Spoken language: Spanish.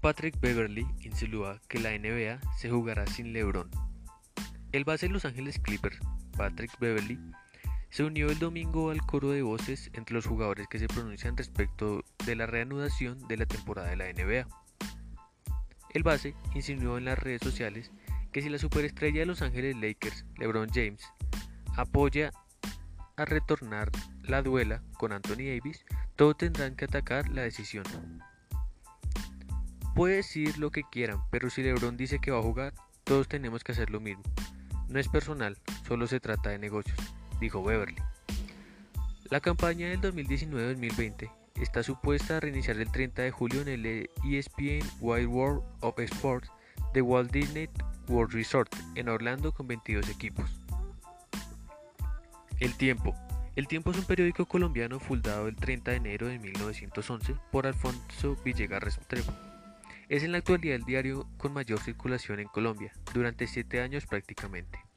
Patrick Beverly insinúa que la NBA se jugará sin LeBron. El base de Los Ángeles Clippers, Patrick Beverly, se unió el domingo al coro de voces entre los jugadores que se pronuncian respecto de la reanudación de la temporada de la NBA. El base insinuó en las redes sociales que si la superestrella de Los Ángeles Lakers, LeBron James, apoya a retornar la duela con Anthony Davis, todos tendrán que atacar la decisión. Puede decir lo que quieran, pero si LeBron dice que va a jugar, todos tenemos que hacer lo mismo. No es personal, solo se trata de negocios, dijo Beverly. La campaña del 2019-2020 está supuesta a reiniciar el 30 de julio en el ESPN Wide World of Sports de Walt Disney World Resort en Orlando con 22 equipos. El Tiempo. El Tiempo es un periódico colombiano fundado el 30 de enero de 1911 por Alfonso Villegas Restrepo. Es en la actualidad el diario con mayor circulación en Colombia, durante siete años prácticamente.